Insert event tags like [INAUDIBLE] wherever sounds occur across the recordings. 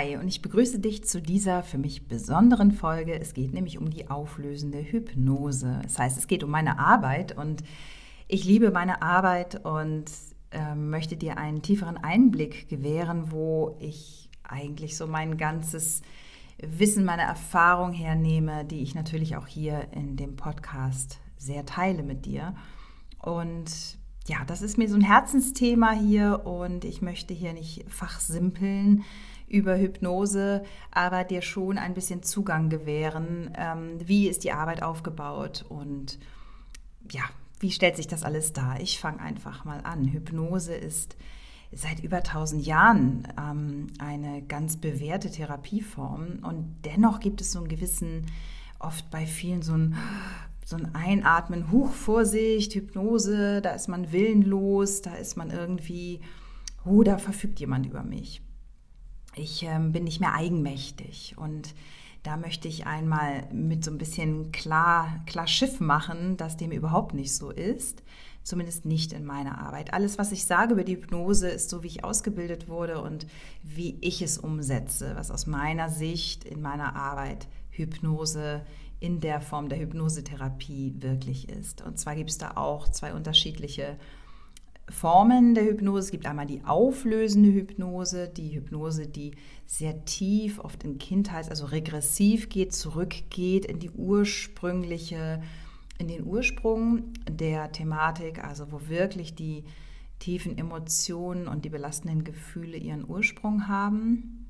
Hi und ich begrüße dich zu dieser für mich besonderen Folge. Es geht nämlich um die auflösende Hypnose. Das heißt, es geht um meine Arbeit und ich liebe meine Arbeit und äh, möchte dir einen tieferen Einblick gewähren, wo ich eigentlich so mein ganzes Wissen, meine Erfahrung hernehme, die ich natürlich auch hier in dem Podcast sehr teile mit dir. Und ja, das ist mir so ein Herzensthema hier und ich möchte hier nicht fachsimpeln über Hypnose, aber dir schon ein bisschen Zugang gewähren. Ähm, wie ist die Arbeit aufgebaut und ja, wie stellt sich das alles dar? Ich fange einfach mal an. Hypnose ist seit über 1000 Jahren ähm, eine ganz bewährte Therapieform und dennoch gibt es so einen gewissen, oft bei vielen so ein so ein Einatmen, Huch, Vorsicht, Hypnose, da ist man willenlos, da ist man irgendwie, oh, da verfügt jemand über mich ich ähm, bin nicht mehr eigenmächtig und da möchte ich einmal mit so ein bisschen klar, klar Schiff machen, dass dem überhaupt nicht so ist. Zumindest nicht in meiner Arbeit. Alles, was ich sage über die Hypnose, ist so, wie ich ausgebildet wurde und wie ich es umsetze, was aus meiner Sicht in meiner Arbeit Hypnose in der Form der Hypnosetherapie wirklich ist. Und zwar gibt es da auch zwei unterschiedliche Formen der Hypnose. Es gibt einmal die auflösende Hypnose, die Hypnose, die sehr tief, oft in Kindheit, also regressiv geht, zurückgeht in die ursprüngliche, in den Ursprung der Thematik, also wo wirklich die tiefen Emotionen und die belastenden Gefühle ihren Ursprung haben.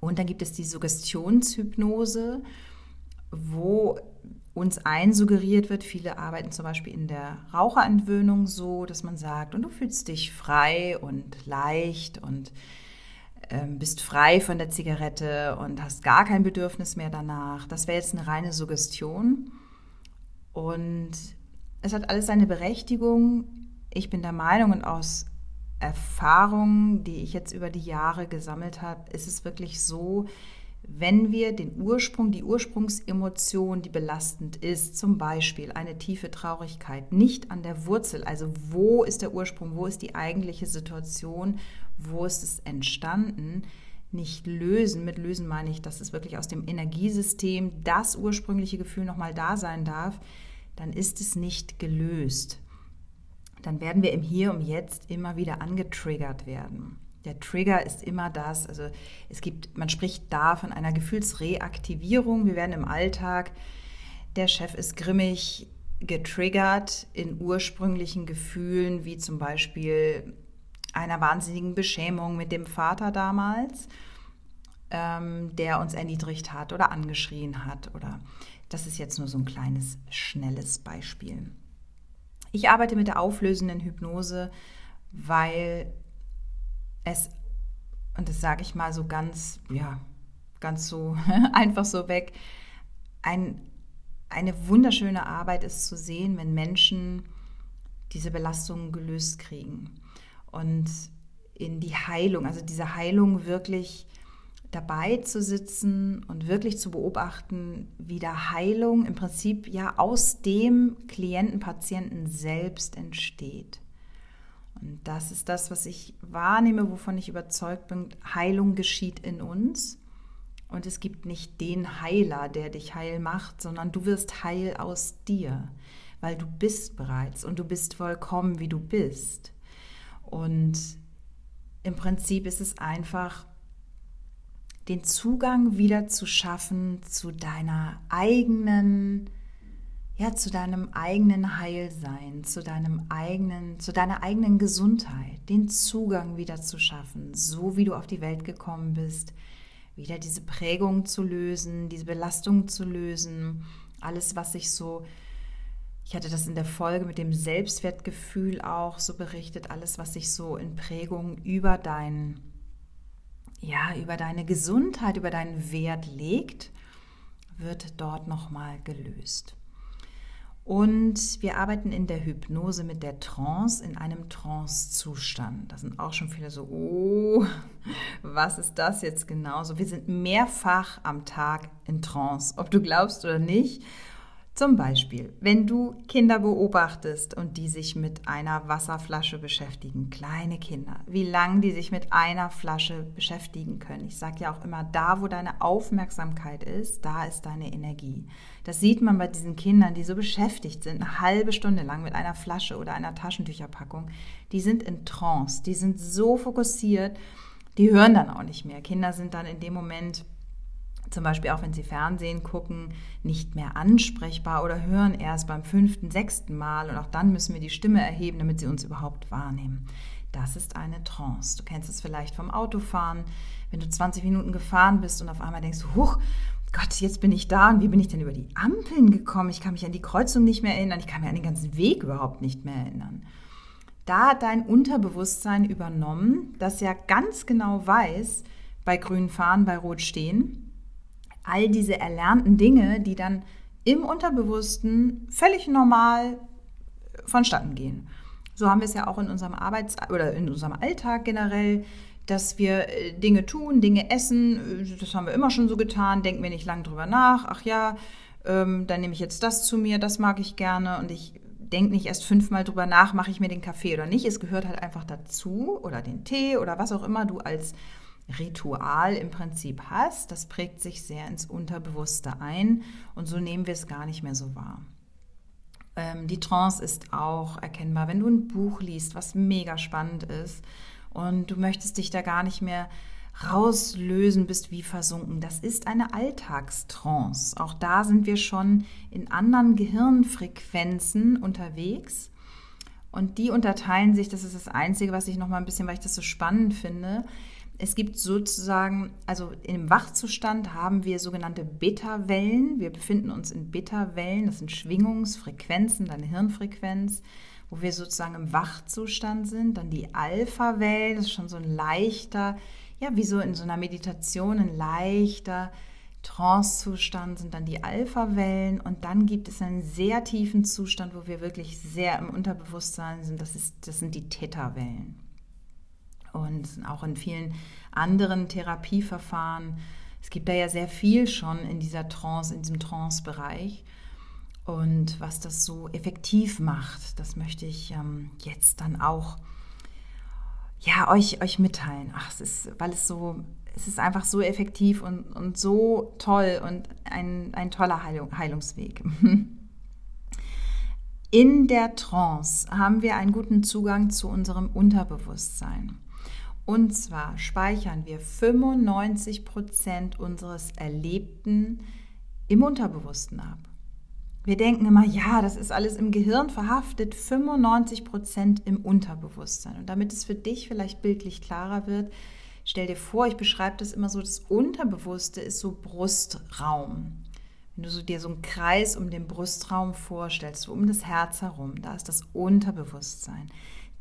Und dann gibt es die Suggestionshypnose, wo uns einsuggeriert wird. Viele arbeiten zum Beispiel in der Raucherentwöhnung so, dass man sagt, und du fühlst dich frei und leicht und ähm, bist frei von der Zigarette und hast gar kein Bedürfnis mehr danach. Das wäre jetzt eine reine Suggestion. Und es hat alles seine Berechtigung. Ich bin der Meinung und aus Erfahrungen, die ich jetzt über die Jahre gesammelt habe, ist es wirklich so, wenn wir den Ursprung, die Ursprungsemotion, die belastend ist, zum Beispiel eine tiefe Traurigkeit, nicht an der Wurzel, also wo ist der Ursprung, wo ist die eigentliche Situation, wo ist es entstanden, nicht lösen. Mit lösen meine ich, dass es wirklich aus dem Energiesystem das ursprüngliche Gefühl nochmal da sein darf, dann ist es nicht gelöst. Dann werden wir im Hier und Jetzt immer wieder angetriggert werden. Der Trigger ist immer das, also es gibt, man spricht da von einer Gefühlsreaktivierung. Wir werden im Alltag, der Chef ist grimmig, getriggert in ursprünglichen Gefühlen, wie zum Beispiel einer wahnsinnigen Beschämung mit dem Vater damals, ähm, der uns erniedrigt hat oder angeschrien hat. Oder das ist jetzt nur so ein kleines, schnelles Beispiel. Ich arbeite mit der auflösenden Hypnose, weil es, und das sage ich mal so ganz, ja, ganz so [LAUGHS] einfach so weg, ein, eine wunderschöne Arbeit ist zu sehen, wenn Menschen diese Belastungen gelöst kriegen und in die Heilung, also diese Heilung wirklich dabei zu sitzen und wirklich zu beobachten, wie der Heilung im Prinzip ja aus dem Klienten, Patienten selbst entsteht. Und das ist das, was ich wahrnehme, wovon ich überzeugt bin. Heilung geschieht in uns. Und es gibt nicht den Heiler, der dich heil macht, sondern du wirst heil aus dir, weil du bist bereits und du bist vollkommen, wie du bist. Und im Prinzip ist es einfach, den Zugang wieder zu schaffen zu deiner eigenen ja, zu deinem eigenen Heilsein, zu deinem eigenen, zu deiner eigenen Gesundheit, den Zugang wieder zu schaffen, so wie du auf die Welt gekommen bist, wieder diese Prägung zu lösen, diese Belastung zu lösen, alles, was sich so Ich hatte das in der Folge mit dem Selbstwertgefühl auch so berichtet, alles, was sich so in Prägung über dein, ja, über deine Gesundheit, über deinen Wert legt, wird dort nochmal gelöst. Und wir arbeiten in der Hypnose mit der Trance in einem Trance-Zustand. Da sind auch schon viele so, oh, was ist das jetzt genau? So, wir sind mehrfach am Tag in Trance, ob du glaubst oder nicht. Zum Beispiel, wenn du Kinder beobachtest und die sich mit einer Wasserflasche beschäftigen, kleine Kinder, wie lange die sich mit einer Flasche beschäftigen können. Ich sage ja auch immer, da wo deine Aufmerksamkeit ist, da ist deine Energie. Das sieht man bei diesen Kindern, die so beschäftigt sind, eine halbe Stunde lang mit einer Flasche oder einer Taschentücherpackung. Die sind in Trance, die sind so fokussiert, die hören dann auch nicht mehr. Kinder sind dann in dem Moment zum Beispiel auch wenn sie Fernsehen gucken, nicht mehr ansprechbar oder hören erst beim fünften, sechsten Mal und auch dann müssen wir die Stimme erheben, damit sie uns überhaupt wahrnehmen. Das ist eine Trance. Du kennst es vielleicht vom Autofahren, wenn du 20 Minuten gefahren bist und auf einmal denkst, huch, Gott, jetzt bin ich da und wie bin ich denn über die Ampeln gekommen? Ich kann mich an die Kreuzung nicht mehr erinnern, ich kann mir an den ganzen Weg überhaupt nicht mehr erinnern. Da hat dein Unterbewusstsein übernommen, das ja ganz genau weiß, bei grün fahren, bei rot stehen, all diese erlernten Dinge, die dann im Unterbewussten völlig normal vonstatten gehen. So haben wir es ja auch in unserem Arbeits- oder in unserem Alltag generell, dass wir äh, Dinge tun, Dinge essen. Das haben wir immer schon so getan, denken wir nicht lange drüber nach. Ach ja, ähm, dann nehme ich jetzt das zu mir, das mag ich gerne und ich denke nicht erst fünfmal drüber nach, mache ich mir den Kaffee oder nicht. Es gehört halt einfach dazu oder den Tee oder was auch immer du als Ritual im Prinzip hast, das prägt sich sehr ins Unterbewusste ein und so nehmen wir es gar nicht mehr so wahr. Ähm, die Trance ist auch erkennbar, wenn du ein Buch liest, was mega spannend ist und du möchtest dich da gar nicht mehr rauslösen, bist wie versunken. Das ist eine Alltagstrance. Auch da sind wir schon in anderen Gehirnfrequenzen unterwegs. Und die unterteilen sich, das ist das Einzige, was ich noch mal ein bisschen, weil ich das so spannend finde, es gibt sozusagen, also im Wachzustand haben wir sogenannte Beta-Wellen. Wir befinden uns in Beta-Wellen, das sind Schwingungsfrequenzen, deine Hirnfrequenz, wo wir sozusagen im Wachzustand sind. Dann die Alpha-Wellen, das ist schon so ein leichter, ja, wie so in so einer Meditation, ein leichter Trance-Zustand sind dann die Alpha-Wellen und dann gibt es einen sehr tiefen Zustand, wo wir wirklich sehr im Unterbewusstsein sind. Das, ist, das sind die Theta-Wellen und auch in vielen anderen Therapieverfahren. Es gibt da ja sehr viel schon in dieser Trance, in diesem Trance-Bereich. Und was das so effektiv macht, das möchte ich ähm, jetzt dann auch ja, euch, euch mitteilen. Ach, es ist, weil es so, es ist einfach so effektiv und, und so toll und ein, ein toller Heilung, Heilungsweg. [LAUGHS] In der Trance haben wir einen guten Zugang zu unserem Unterbewusstsein. Und zwar speichern wir 95 Prozent unseres Erlebten im Unterbewussten ab. Wir denken immer, ja, das ist alles im Gehirn verhaftet, 95 Prozent im Unterbewusstsein. Und damit es für dich vielleicht bildlich klarer wird, stell dir vor, ich beschreibe das immer so, das Unterbewusste ist so Brustraum. Wenn du so dir so einen Kreis um den Brustraum vorstellst, so um das Herz herum, da ist das Unterbewusstsein.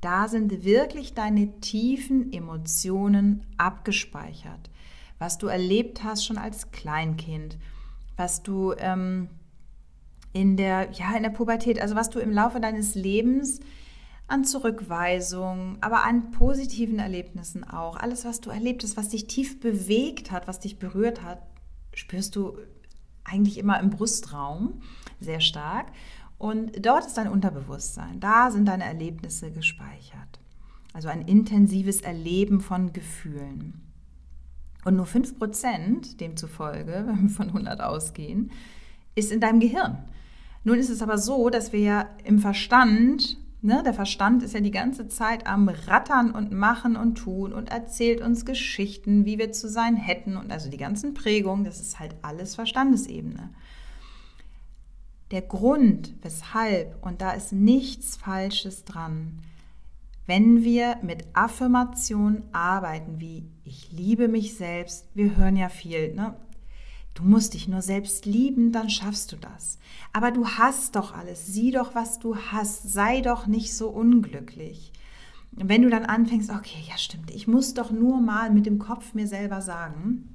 Da sind wirklich deine tiefen Emotionen abgespeichert. Was du erlebt hast schon als Kleinkind, was du ähm, in der, ja, in der Pubertät, also was du im Laufe deines Lebens an Zurückweisung, aber an positiven Erlebnissen auch, alles, was du erlebt hast, was dich tief bewegt hat, was dich berührt hat, spürst du eigentlich immer im Brustraum sehr stark. Und dort ist dein Unterbewusstsein. Da sind deine Erlebnisse gespeichert. Also ein intensives Erleben von Gefühlen. Und nur 5%, demzufolge, [LAUGHS] wenn wir von 100 ausgehen, ist in deinem Gehirn. Nun ist es aber so, dass wir ja im Verstand, ne, der Verstand ist ja die ganze Zeit am Rattern und Machen und Tun und erzählt uns Geschichten, wie wir zu sein hätten und also die ganzen Prägungen, das ist halt alles Verstandesebene der Grund, weshalb, und da ist nichts Falsches dran, wenn wir mit Affirmationen arbeiten, wie ich liebe mich selbst, wir hören ja viel, ne? Du musst dich nur selbst lieben, dann schaffst du das. Aber du hast doch alles. Sieh doch, was du hast. Sei doch nicht so unglücklich. Wenn du dann anfängst, okay, ja stimmt, ich muss doch nur mal mit dem Kopf mir selber sagen,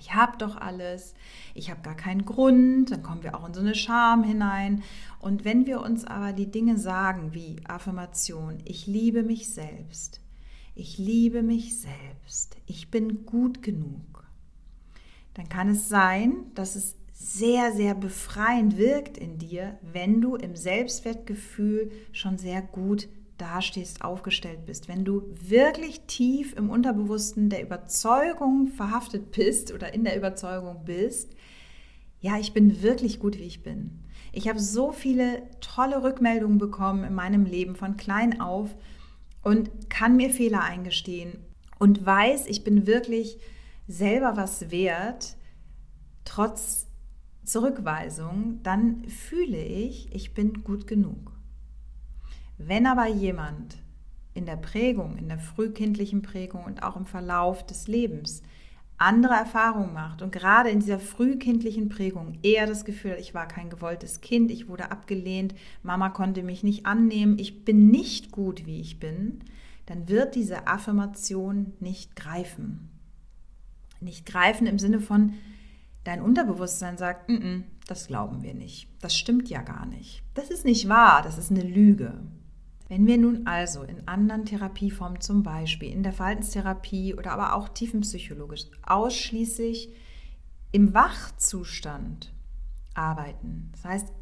ich habe doch alles, ich habe gar keinen Grund, dann kommen wir auch in so eine Scham hinein. Und wenn wir uns aber die Dinge sagen wie Affirmation, ich liebe mich selbst, ich liebe mich selbst, ich bin gut genug, dann kann es sein, dass es sehr, sehr befreiend wirkt in dir, wenn du im Selbstwertgefühl schon sehr gut dastehst, aufgestellt bist. Wenn du wirklich tief im Unterbewussten der Überzeugung verhaftet bist oder in der Überzeugung bist, ja, ich bin wirklich gut, wie ich bin. Ich habe so viele tolle Rückmeldungen bekommen in meinem Leben von klein auf und kann mir Fehler eingestehen und weiß, ich bin wirklich selber was wert, trotz Zurückweisung, dann fühle ich, ich bin gut genug. Wenn aber jemand in der Prägung, in der frühkindlichen Prägung und auch im Verlauf des Lebens andere Erfahrungen macht und gerade in dieser frühkindlichen Prägung eher das Gefühl ich war kein gewolltes Kind, ich wurde abgelehnt, Mama konnte mich nicht annehmen, ich bin nicht gut, wie ich bin, dann wird diese Affirmation nicht greifen. Nicht greifen im Sinne von, dein Unterbewusstsein sagt, N -n, das glauben wir nicht, das stimmt ja gar nicht, das ist nicht wahr, das ist eine Lüge. Wenn wir nun also in anderen Therapieformen, zum Beispiel in der Verhaltenstherapie oder aber auch tiefenpsychologisch, ausschließlich im Wachzustand arbeiten, das heißt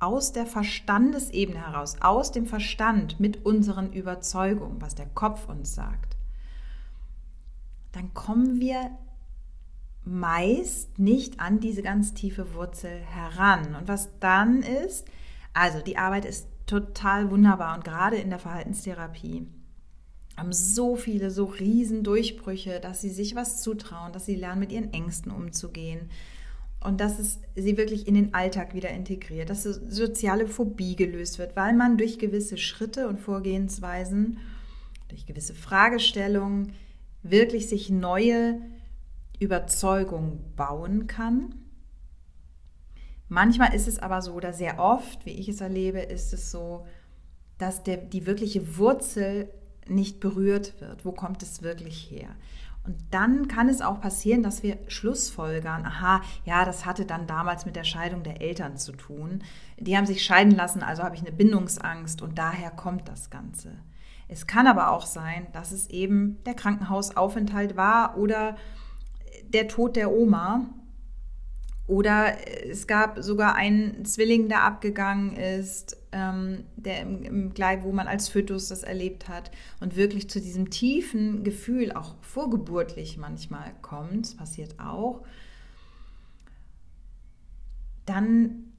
aus der Verstandesebene heraus, aus dem Verstand mit unseren Überzeugungen, was der Kopf uns sagt, dann kommen wir meist nicht an diese ganz tiefe Wurzel heran. Und was dann ist, also die Arbeit ist total wunderbar. Und gerade in der Verhaltenstherapie haben so viele so riesen Durchbrüche, dass sie sich was zutrauen, dass sie lernen, mit ihren Ängsten umzugehen. Und dass es sie wirklich in den Alltag wieder integriert, dass soziale Phobie gelöst wird, weil man durch gewisse Schritte und Vorgehensweisen, durch gewisse Fragestellungen wirklich sich neue Überzeugungen bauen kann Manchmal ist es aber so, oder sehr oft, wie ich es erlebe, ist es so, dass der, die wirkliche Wurzel nicht berührt wird. Wo kommt es wirklich her? Und dann kann es auch passieren, dass wir Schlussfolgern, aha, ja, das hatte dann damals mit der Scheidung der Eltern zu tun. Die haben sich scheiden lassen, also habe ich eine Bindungsangst und daher kommt das Ganze. Es kann aber auch sein, dass es eben der Krankenhausaufenthalt war oder der Tod der Oma, oder es gab sogar einen Zwilling, der abgegangen ist, ähm, der im, im Gleich, wo man als Fötus das erlebt hat und wirklich zu diesem tiefen Gefühl, auch vorgeburtlich manchmal kommt, passiert auch, dann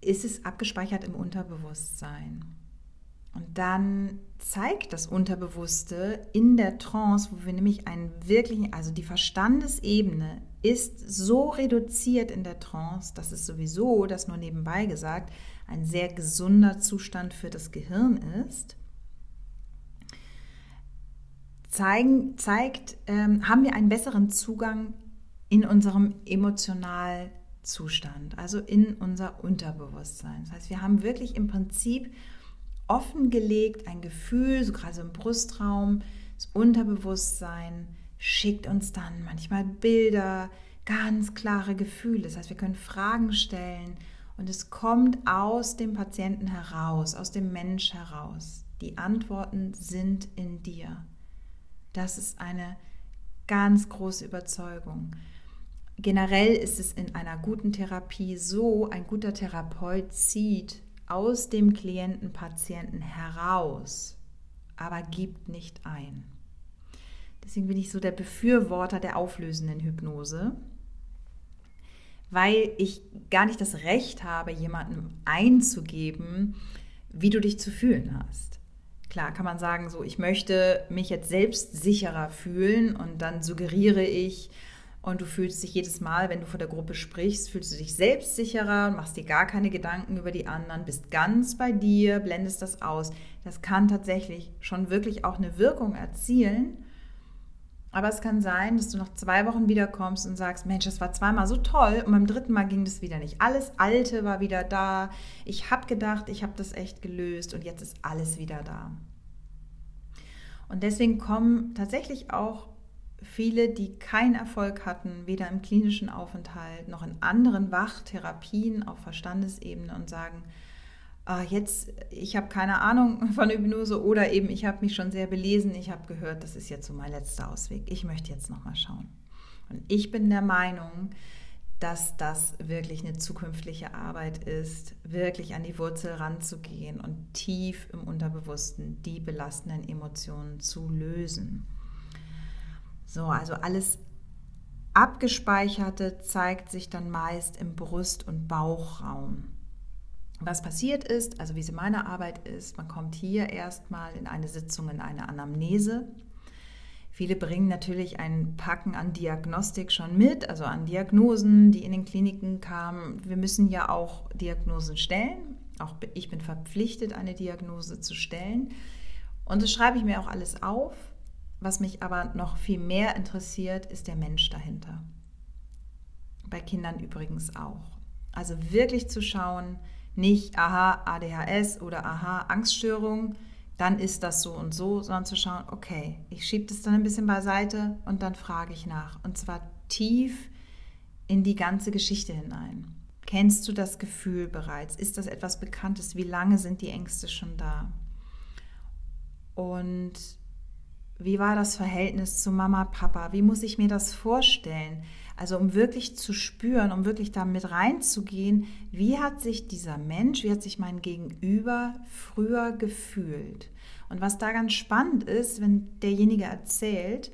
ist es abgespeichert im Unterbewusstsein. Und dann zeigt das Unterbewusste in der Trance, wo wir nämlich einen wirklichen, also die Verstandesebene ist so reduziert in der Trance, dass es sowieso, das nur nebenbei gesagt, ein sehr gesunder Zustand für das Gehirn ist. Zeigen, zeigt, ähm, haben wir einen besseren Zugang in unserem Emotionalzustand, also in unser Unterbewusstsein. Das heißt, wir haben wirklich im Prinzip offengelegt ein Gefühl, so gerade im Brustraum, das Unterbewusstsein, schickt uns dann manchmal Bilder, ganz klare Gefühle. Das heißt, wir können Fragen stellen und es kommt aus dem Patienten heraus, aus dem Mensch heraus. Die Antworten sind in dir. Das ist eine ganz große Überzeugung. Generell ist es in einer guten Therapie so, ein guter Therapeut zieht aus dem Klienten, Patienten heraus, aber gibt nicht ein. Deswegen bin ich so der Befürworter der auflösenden Hypnose, weil ich gar nicht das Recht habe, jemandem einzugeben, wie du dich zu fühlen hast. Klar kann man sagen, so ich möchte mich jetzt selbst sicherer fühlen und dann suggeriere ich und du fühlst dich jedes Mal, wenn du vor der Gruppe sprichst, fühlst du dich selbstsicherer, machst dir gar keine Gedanken über die anderen, bist ganz bei dir, blendest das aus. Das kann tatsächlich schon wirklich auch eine Wirkung erzielen. Aber es kann sein, dass du nach zwei Wochen wiederkommst und sagst, Mensch, das war zweimal so toll und beim dritten Mal ging das wieder nicht. Alles Alte war wieder da. Ich habe gedacht, ich habe das echt gelöst und jetzt ist alles wieder da. Und deswegen kommen tatsächlich auch viele, die keinen Erfolg hatten, weder im klinischen Aufenthalt noch in anderen Wachtherapien auf Verstandesebene und sagen, ah, jetzt, ich habe keine Ahnung [LAUGHS] von Hypnose oder eben ich habe mich schon sehr belesen, ich habe gehört, das ist jetzt so mein letzter Ausweg. Ich möchte jetzt nochmal schauen. Und ich bin der Meinung, dass das wirklich eine zukünftige Arbeit ist, wirklich an die Wurzel ranzugehen und tief im Unterbewussten die belastenden Emotionen zu lösen. So, also alles Abgespeicherte zeigt sich dann meist im Brust- und Bauchraum. Was passiert ist, also wie sie meine Arbeit ist, man kommt hier erstmal in eine Sitzung, in eine Anamnese. Viele bringen natürlich ein Packen an Diagnostik schon mit, also an Diagnosen, die in den Kliniken kamen. Wir müssen ja auch Diagnosen stellen. Auch ich bin verpflichtet, eine Diagnose zu stellen. Und das schreibe ich mir auch alles auf. Was mich aber noch viel mehr interessiert, ist der Mensch dahinter. Bei Kindern übrigens auch. Also wirklich zu schauen, nicht, aha, ADHS oder aha, Angststörung, dann ist das so und so, sondern zu schauen, okay, ich schiebe das dann ein bisschen beiseite und dann frage ich nach. Und zwar tief in die ganze Geschichte hinein. Kennst du das Gefühl bereits? Ist das etwas Bekanntes? Wie lange sind die Ängste schon da? Und wie war das Verhältnis zu Mama, Papa? Wie muss ich mir das vorstellen? Also um wirklich zu spüren, um wirklich da mit reinzugehen, wie hat sich dieser Mensch, wie hat sich mein Gegenüber früher gefühlt? Und was da ganz spannend ist, wenn derjenige erzählt,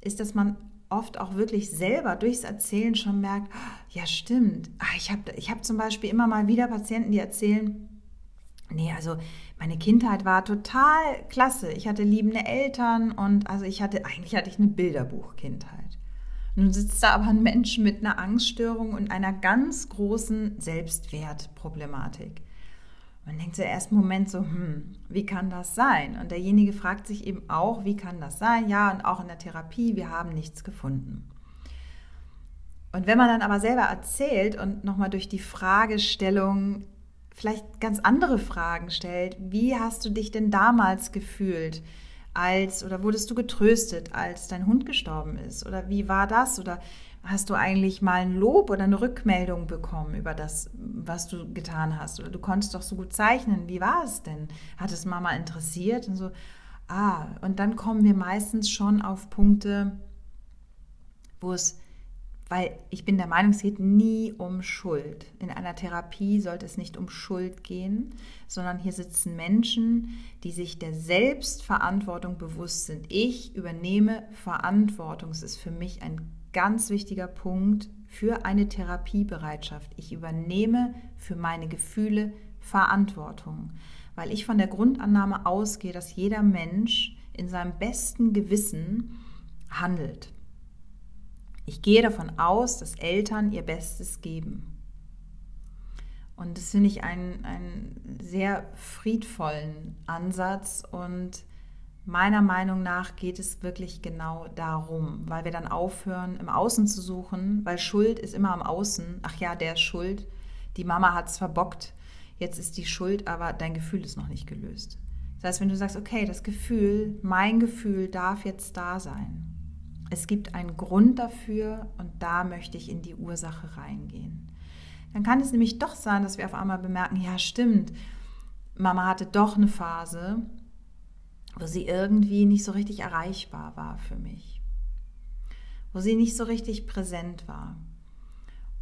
ist, dass man oft auch wirklich selber durchs Erzählen schon merkt, ja stimmt, ah, ich habe ich hab zum Beispiel immer mal wieder Patienten, die erzählen, nee, also meine Kindheit war total klasse. Ich hatte liebende Eltern und also ich hatte, eigentlich hatte ich eine Bilderbuchkindheit. Nun sitzt da aber ein Mensch mit einer Angststörung und einer ganz großen Selbstwertproblematik. Man denkt so erst einen Moment so, hm, wie kann das sein? Und derjenige fragt sich eben auch, wie kann das sein? Ja, und auch in der Therapie, wir haben nichts gefunden. Und wenn man dann aber selber erzählt und nochmal durch die Fragestellung vielleicht ganz andere Fragen stellt, wie hast du dich denn damals gefühlt? als oder wurdest du getröstet, als dein Hund gestorben ist? Oder wie war das? Oder hast du eigentlich mal ein Lob oder eine Rückmeldung bekommen über das, was du getan hast? Oder du konntest doch so gut zeichnen. Wie war es denn? Hat es Mama interessiert? Und so, ah, und dann kommen wir meistens schon auf Punkte, wo es weil ich bin der Meinung, es geht nie um Schuld. In einer Therapie sollte es nicht um Schuld gehen, sondern hier sitzen Menschen, die sich der Selbstverantwortung bewusst sind. Ich übernehme Verantwortung. Es ist für mich ein ganz wichtiger Punkt für eine Therapiebereitschaft. Ich übernehme für meine Gefühle Verantwortung, weil ich von der Grundannahme ausgehe, dass jeder Mensch in seinem besten Gewissen handelt. Ich gehe davon aus, dass Eltern ihr Bestes geben. Und das finde ich einen, sehr friedvollen Ansatz und meiner Meinung nach geht es wirklich genau darum, weil wir dann aufhören, im Außen zu suchen, weil Schuld ist immer am Außen. Ach ja, der ist schuld. Die Mama hat es verbockt. Jetzt ist die Schuld, aber dein Gefühl ist noch nicht gelöst. Das heißt, wenn du sagst, okay, das Gefühl, mein Gefühl darf jetzt da sein es gibt einen Grund dafür und da möchte ich in die Ursache reingehen. Dann kann es nämlich doch sein, dass wir auf einmal bemerken, ja stimmt, Mama hatte doch eine Phase, wo sie irgendwie nicht so richtig erreichbar war für mich, wo sie nicht so richtig präsent war.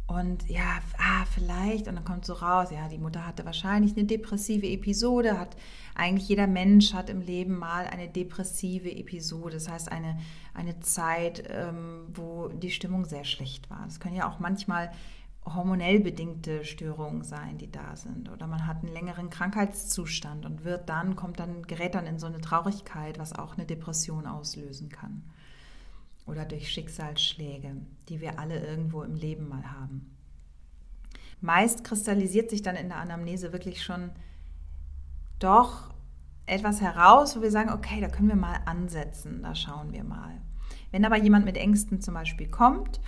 Und ja, ah, vielleicht, und dann kommt so raus, ja, die Mutter hatte wahrscheinlich eine depressive Episode, hat eigentlich jeder Mensch hat im Leben mal eine depressive Episode, das heißt eine, eine Zeit, ähm, wo die Stimmung sehr schlecht war. Das können ja auch manchmal hormonell bedingte Störungen sein, die da sind. Oder man hat einen längeren Krankheitszustand und wird dann, kommt dann, gerät dann in so eine Traurigkeit, was auch eine Depression auslösen kann oder durch Schicksalsschläge, die wir alle irgendwo im Leben mal haben. Meist kristallisiert sich dann in der Anamnese wirklich schon doch etwas heraus, wo wir sagen, okay, da können wir mal ansetzen, da schauen wir mal. Wenn aber jemand mit Ängsten zum Beispiel kommt,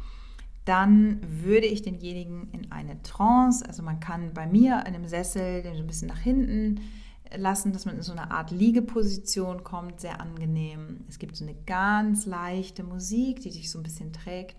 dann würde ich denjenigen in eine Trance, also man kann bei mir in einem Sessel den so ein bisschen nach hinten lassen, dass man in so eine Art Liegeposition kommt, sehr angenehm. Es gibt so eine ganz leichte Musik, die dich so ein bisschen trägt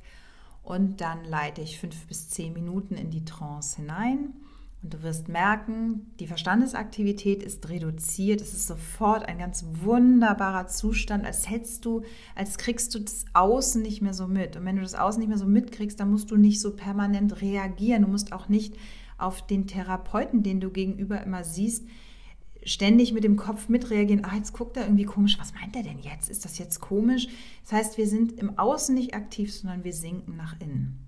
und dann leite ich fünf bis zehn Minuten in die Trance hinein. Und du wirst merken, die Verstandesaktivität ist reduziert. Es ist sofort ein ganz wunderbarer Zustand, als hättest du, als kriegst du das Außen nicht mehr so mit. Und wenn du das Außen nicht mehr so mitkriegst, dann musst du nicht so permanent reagieren. Du musst auch nicht auf den Therapeuten, den du gegenüber immer siehst, ständig mit dem Kopf mitreagieren, ah, jetzt guckt er irgendwie komisch, was meint er denn jetzt? Ist das jetzt komisch? Das heißt, wir sind im Außen nicht aktiv, sondern wir sinken nach innen.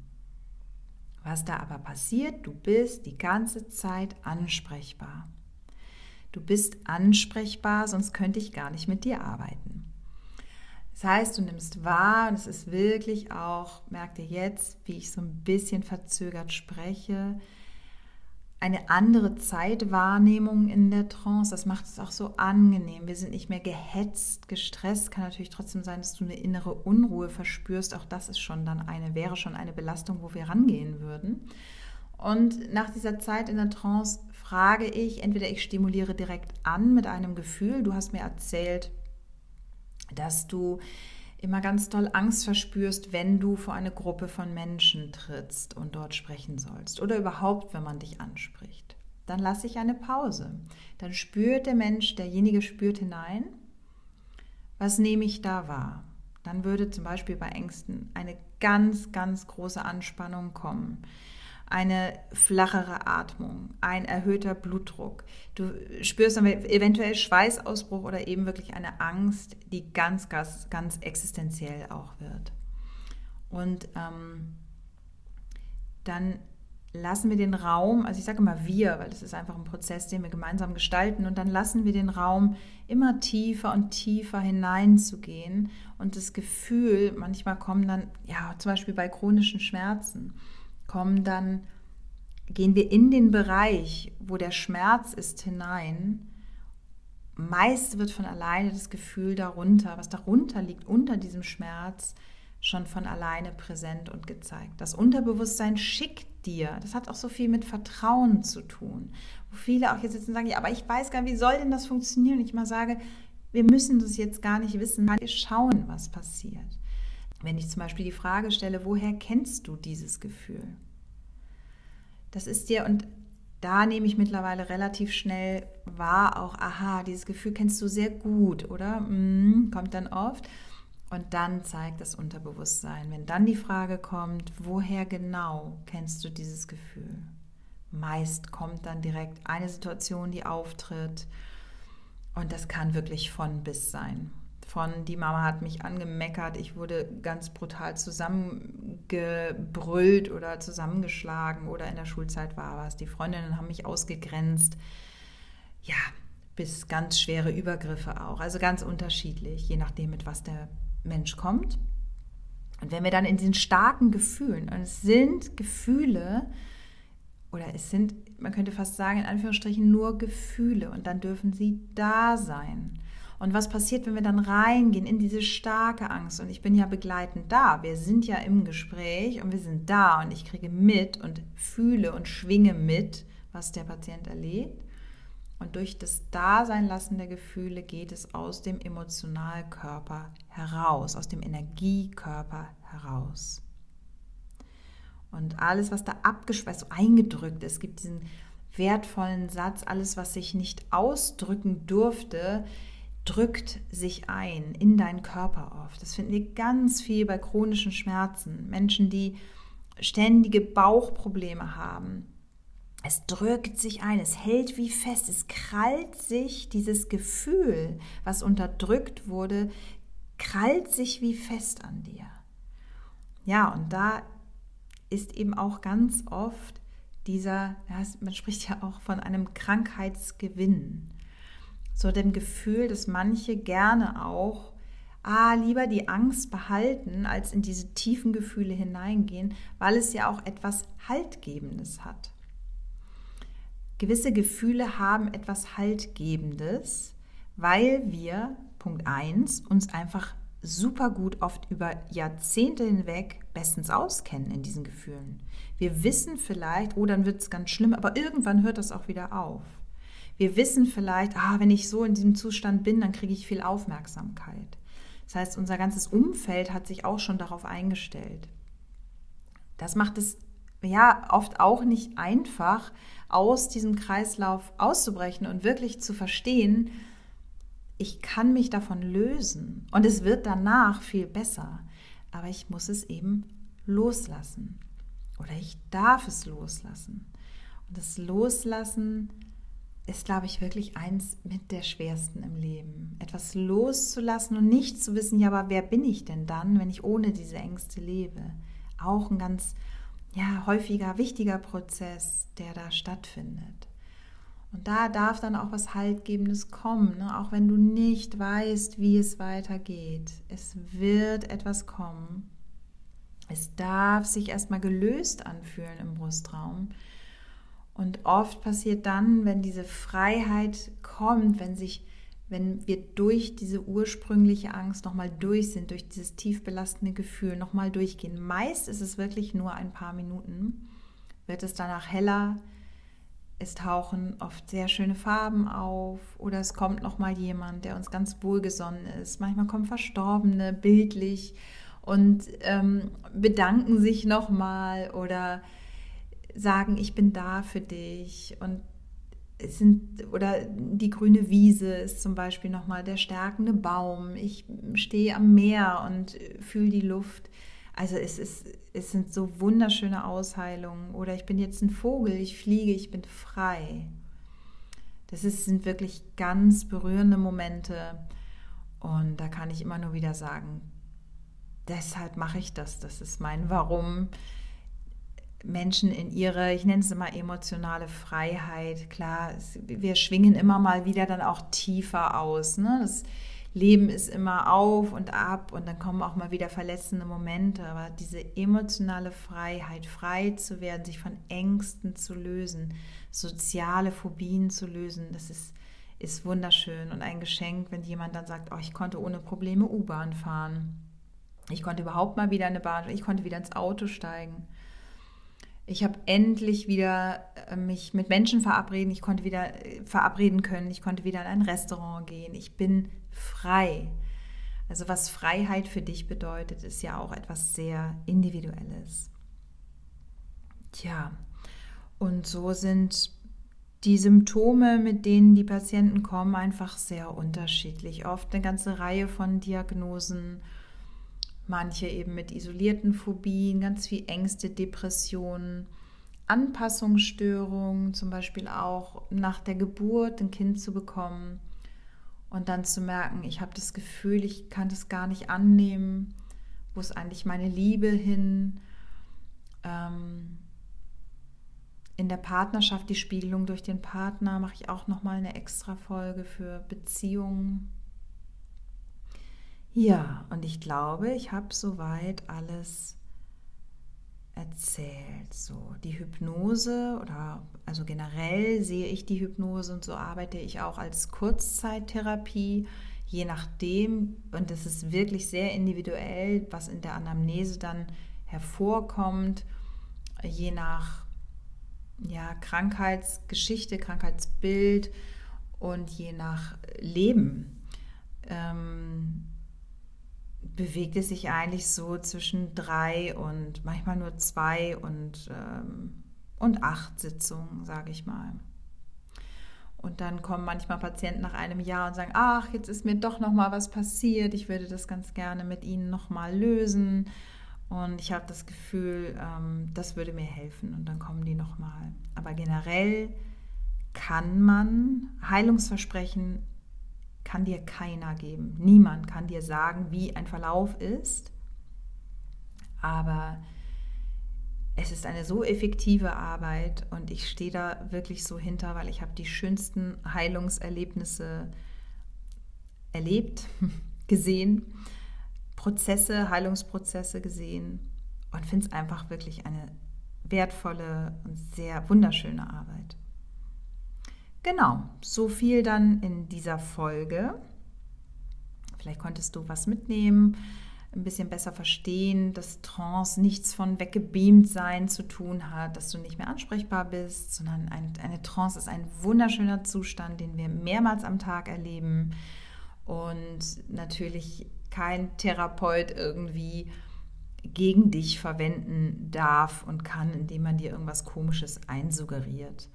Was da aber passiert, du bist die ganze Zeit ansprechbar. Du bist ansprechbar, sonst könnte ich gar nicht mit dir arbeiten. Das heißt, du nimmst wahr und es ist wirklich auch, merkt ihr jetzt, wie ich so ein bisschen verzögert spreche, eine andere Zeitwahrnehmung in der Trance. Das macht es auch so angenehm. Wir sind nicht mehr gehetzt, gestresst. Kann natürlich trotzdem sein, dass du eine innere Unruhe verspürst. Auch das ist schon dann eine, wäre schon eine Belastung, wo wir rangehen würden. Und nach dieser Zeit in der Trance frage ich, entweder ich stimuliere direkt an mit einem Gefühl. Du hast mir erzählt, dass du immer ganz doll Angst verspürst, wenn du vor eine Gruppe von Menschen trittst und dort sprechen sollst oder überhaupt, wenn man dich anspricht. Dann lasse ich eine Pause. Dann spürt der Mensch, derjenige spürt hinein, was nehme ich da wahr? Dann würde zum Beispiel bei Ängsten eine ganz, ganz große Anspannung kommen eine flachere Atmung, ein erhöhter Blutdruck. Du spürst dann eventuell Schweißausbruch oder eben wirklich eine Angst, die ganz, ganz, ganz existenziell auch wird. Und ähm, dann lassen wir den Raum, also ich sage immer wir, weil das ist einfach ein Prozess, den wir gemeinsam gestalten, und dann lassen wir den Raum immer tiefer und tiefer hineinzugehen und das Gefühl, manchmal kommen dann, ja, zum Beispiel bei chronischen Schmerzen, kommen dann, gehen wir in den Bereich, wo der Schmerz ist, hinein. Meist wird von alleine das Gefühl darunter, was darunter liegt, unter diesem Schmerz, schon von alleine präsent und gezeigt. Das Unterbewusstsein schickt dir, das hat auch so viel mit Vertrauen zu tun. Wo viele auch jetzt sitzen und sagen, ja, aber ich weiß gar nicht, wie soll denn das funktionieren? Ich mal sage, wir müssen das jetzt gar nicht wissen, wir schauen, was passiert. Wenn ich zum Beispiel die Frage stelle, woher kennst du dieses Gefühl? Das ist dir, und da nehme ich mittlerweile relativ schnell wahr, auch, aha, dieses Gefühl kennst du sehr gut, oder? Mm, kommt dann oft. Und dann zeigt das Unterbewusstsein. Wenn dann die Frage kommt, woher genau kennst du dieses Gefühl? Meist kommt dann direkt eine Situation, die auftritt. Und das kann wirklich von bis sein von die Mama hat mich angemeckert, ich wurde ganz brutal zusammengebrüllt oder zusammengeschlagen oder in der Schulzeit war was. Die Freundinnen haben mich ausgegrenzt. Ja, bis ganz schwere Übergriffe auch. Also ganz unterschiedlich, je nachdem, mit was der Mensch kommt. Und wenn wir dann in diesen starken Gefühlen, und es sind Gefühle, oder es sind, man könnte fast sagen, in Anführungsstrichen nur Gefühle, und dann dürfen sie da sein. Und was passiert, wenn wir dann reingehen in diese starke Angst? Und ich bin ja begleitend da. Wir sind ja im Gespräch und wir sind da und ich kriege mit und fühle und schwinge mit, was der Patient erlebt. Und durch das Daseinlassen der Gefühle geht es aus dem Emotionalkörper heraus, aus dem Energiekörper heraus. Und alles, was da abgeschweißt, so eingedrückt ist, gibt diesen wertvollen Satz, alles, was sich nicht ausdrücken durfte, drückt sich ein in deinen Körper oft. Das finden wir ganz viel bei chronischen Schmerzen. Menschen, die ständige Bauchprobleme haben. Es drückt sich ein, es hält wie fest, es krallt sich dieses Gefühl, was unterdrückt wurde, krallt sich wie fest an dir. Ja, und da ist eben auch ganz oft dieser, man spricht ja auch von einem Krankheitsgewinn so dem Gefühl, dass manche gerne auch ah, lieber die Angst behalten, als in diese tiefen Gefühle hineingehen, weil es ja auch etwas Haltgebendes hat. Gewisse Gefühle haben etwas Haltgebendes, weil wir, Punkt 1, uns einfach super gut, oft über Jahrzehnte hinweg bestens auskennen in diesen Gefühlen. Wir wissen vielleicht, oh, dann wird es ganz schlimm, aber irgendwann hört das auch wieder auf. Wir wissen vielleicht, ah, wenn ich so in diesem Zustand bin, dann kriege ich viel Aufmerksamkeit. Das heißt, unser ganzes Umfeld hat sich auch schon darauf eingestellt. Das macht es ja oft auch nicht einfach, aus diesem Kreislauf auszubrechen und wirklich zu verstehen, ich kann mich davon lösen und es wird danach viel besser, aber ich muss es eben loslassen oder ich darf es loslassen. Und das Loslassen ist, glaube ich, wirklich eins mit der schwersten im Leben. Etwas loszulassen und nicht zu wissen, ja, aber wer bin ich denn dann, wenn ich ohne diese Ängste lebe? Auch ein ganz ja, häufiger, wichtiger Prozess, der da stattfindet. Und da darf dann auch was Haltgebendes kommen, ne? auch wenn du nicht weißt, wie es weitergeht. Es wird etwas kommen. Es darf sich erstmal gelöst anfühlen im Brustraum. Und oft passiert dann, wenn diese Freiheit kommt, wenn sich wenn wir durch diese ursprüngliche Angst nochmal durch sind, durch dieses tief belastende Gefühl nochmal durchgehen. Meist ist es wirklich nur ein paar Minuten, wird es danach heller, es tauchen oft sehr schöne Farben auf oder es kommt nochmal jemand, der uns ganz wohlgesonnen ist. Manchmal kommen Verstorbene bildlich und ähm, bedanken sich nochmal oder sagen, ich bin da für dich und sind, oder die grüne Wiese ist zum Beispiel nochmal der stärkende Baum. Ich stehe am Meer und fühle die Luft. Also es, ist, es sind so wunderschöne Ausheilungen. Oder ich bin jetzt ein Vogel, ich fliege, ich bin frei. Das ist, sind wirklich ganz berührende Momente. Und da kann ich immer nur wieder sagen, deshalb mache ich das. Das ist mein Warum. Menschen in ihre, ich nenne es immer emotionale Freiheit. Klar, wir schwingen immer mal wieder dann auch tiefer aus. Ne? Das Leben ist immer auf und ab und dann kommen auch mal wieder verletzende Momente. Aber diese emotionale Freiheit, frei zu werden, sich von Ängsten zu lösen, soziale Phobien zu lösen, das ist, ist wunderschön und ein Geschenk, wenn jemand dann sagt, oh, ich konnte ohne Probleme U-Bahn fahren. Ich konnte überhaupt mal wieder eine Bahn, ich konnte wieder ins Auto steigen. Ich habe endlich wieder äh, mich mit Menschen verabreden. Ich konnte wieder äh, verabreden können. Ich konnte wieder in ein Restaurant gehen. Ich bin frei. Also was Freiheit für dich bedeutet, ist ja auch etwas sehr Individuelles. Tja, und so sind die Symptome, mit denen die Patienten kommen, einfach sehr unterschiedlich. Oft eine ganze Reihe von Diagnosen manche eben mit isolierten Phobien, ganz viel Ängste, Depressionen, Anpassungsstörungen, zum Beispiel auch nach der Geburt ein Kind zu bekommen und dann zu merken, ich habe das Gefühl, ich kann das gar nicht annehmen, wo ist eigentlich meine Liebe hin? Ähm, in der Partnerschaft die Spiegelung durch den Partner mache ich auch noch mal eine extra Folge für Beziehungen ja, und ich glaube, ich habe soweit alles erzählt. So, die Hypnose oder also generell sehe ich die Hypnose und so arbeite ich auch als Kurzzeittherapie, je nachdem, und das ist wirklich sehr individuell, was in der Anamnese dann hervorkommt, je nach ja, Krankheitsgeschichte, Krankheitsbild und je nach Leben. Ähm, bewegt es sich eigentlich so zwischen drei und manchmal nur zwei und, ähm, und acht Sitzungen, sage ich mal. Und dann kommen manchmal Patienten nach einem Jahr und sagen, ach, jetzt ist mir doch noch mal was passiert, ich würde das ganz gerne mit Ihnen noch mal lösen. Und ich habe das Gefühl, ähm, das würde mir helfen. Und dann kommen die noch mal. Aber generell kann man Heilungsversprechen kann dir keiner geben. Niemand kann dir sagen, wie ein Verlauf ist. Aber es ist eine so effektive Arbeit und ich stehe da wirklich so hinter, weil ich habe die schönsten Heilungserlebnisse erlebt, [LAUGHS] gesehen, Prozesse, Heilungsprozesse gesehen und finde es einfach wirklich eine wertvolle und sehr wunderschöne Arbeit. Genau, so viel dann in dieser Folge. vielleicht konntest du was mitnehmen, ein bisschen besser verstehen, dass Trance nichts von weggebeamt sein zu tun hat, dass du nicht mehr ansprechbar bist, sondern ein, eine Trance ist ein wunderschöner Zustand, den wir mehrmals am Tag erleben und natürlich kein Therapeut irgendwie gegen dich verwenden darf und kann, indem man dir irgendwas Komisches einsuggeriert.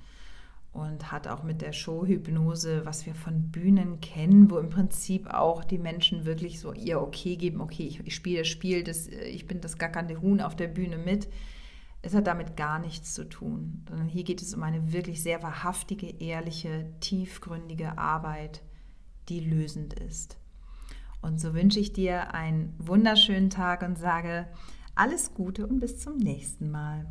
Und hat auch mit der Showhypnose, was wir von Bühnen kennen, wo im Prinzip auch die Menschen wirklich so ihr Okay geben, okay, ich, ich spiele das Spiel, das, ich bin das gackernde Huhn auf der Bühne mit. Es hat damit gar nichts zu tun, sondern hier geht es um eine wirklich sehr wahrhaftige, ehrliche, tiefgründige Arbeit, die lösend ist. Und so wünsche ich dir einen wunderschönen Tag und sage alles Gute und bis zum nächsten Mal.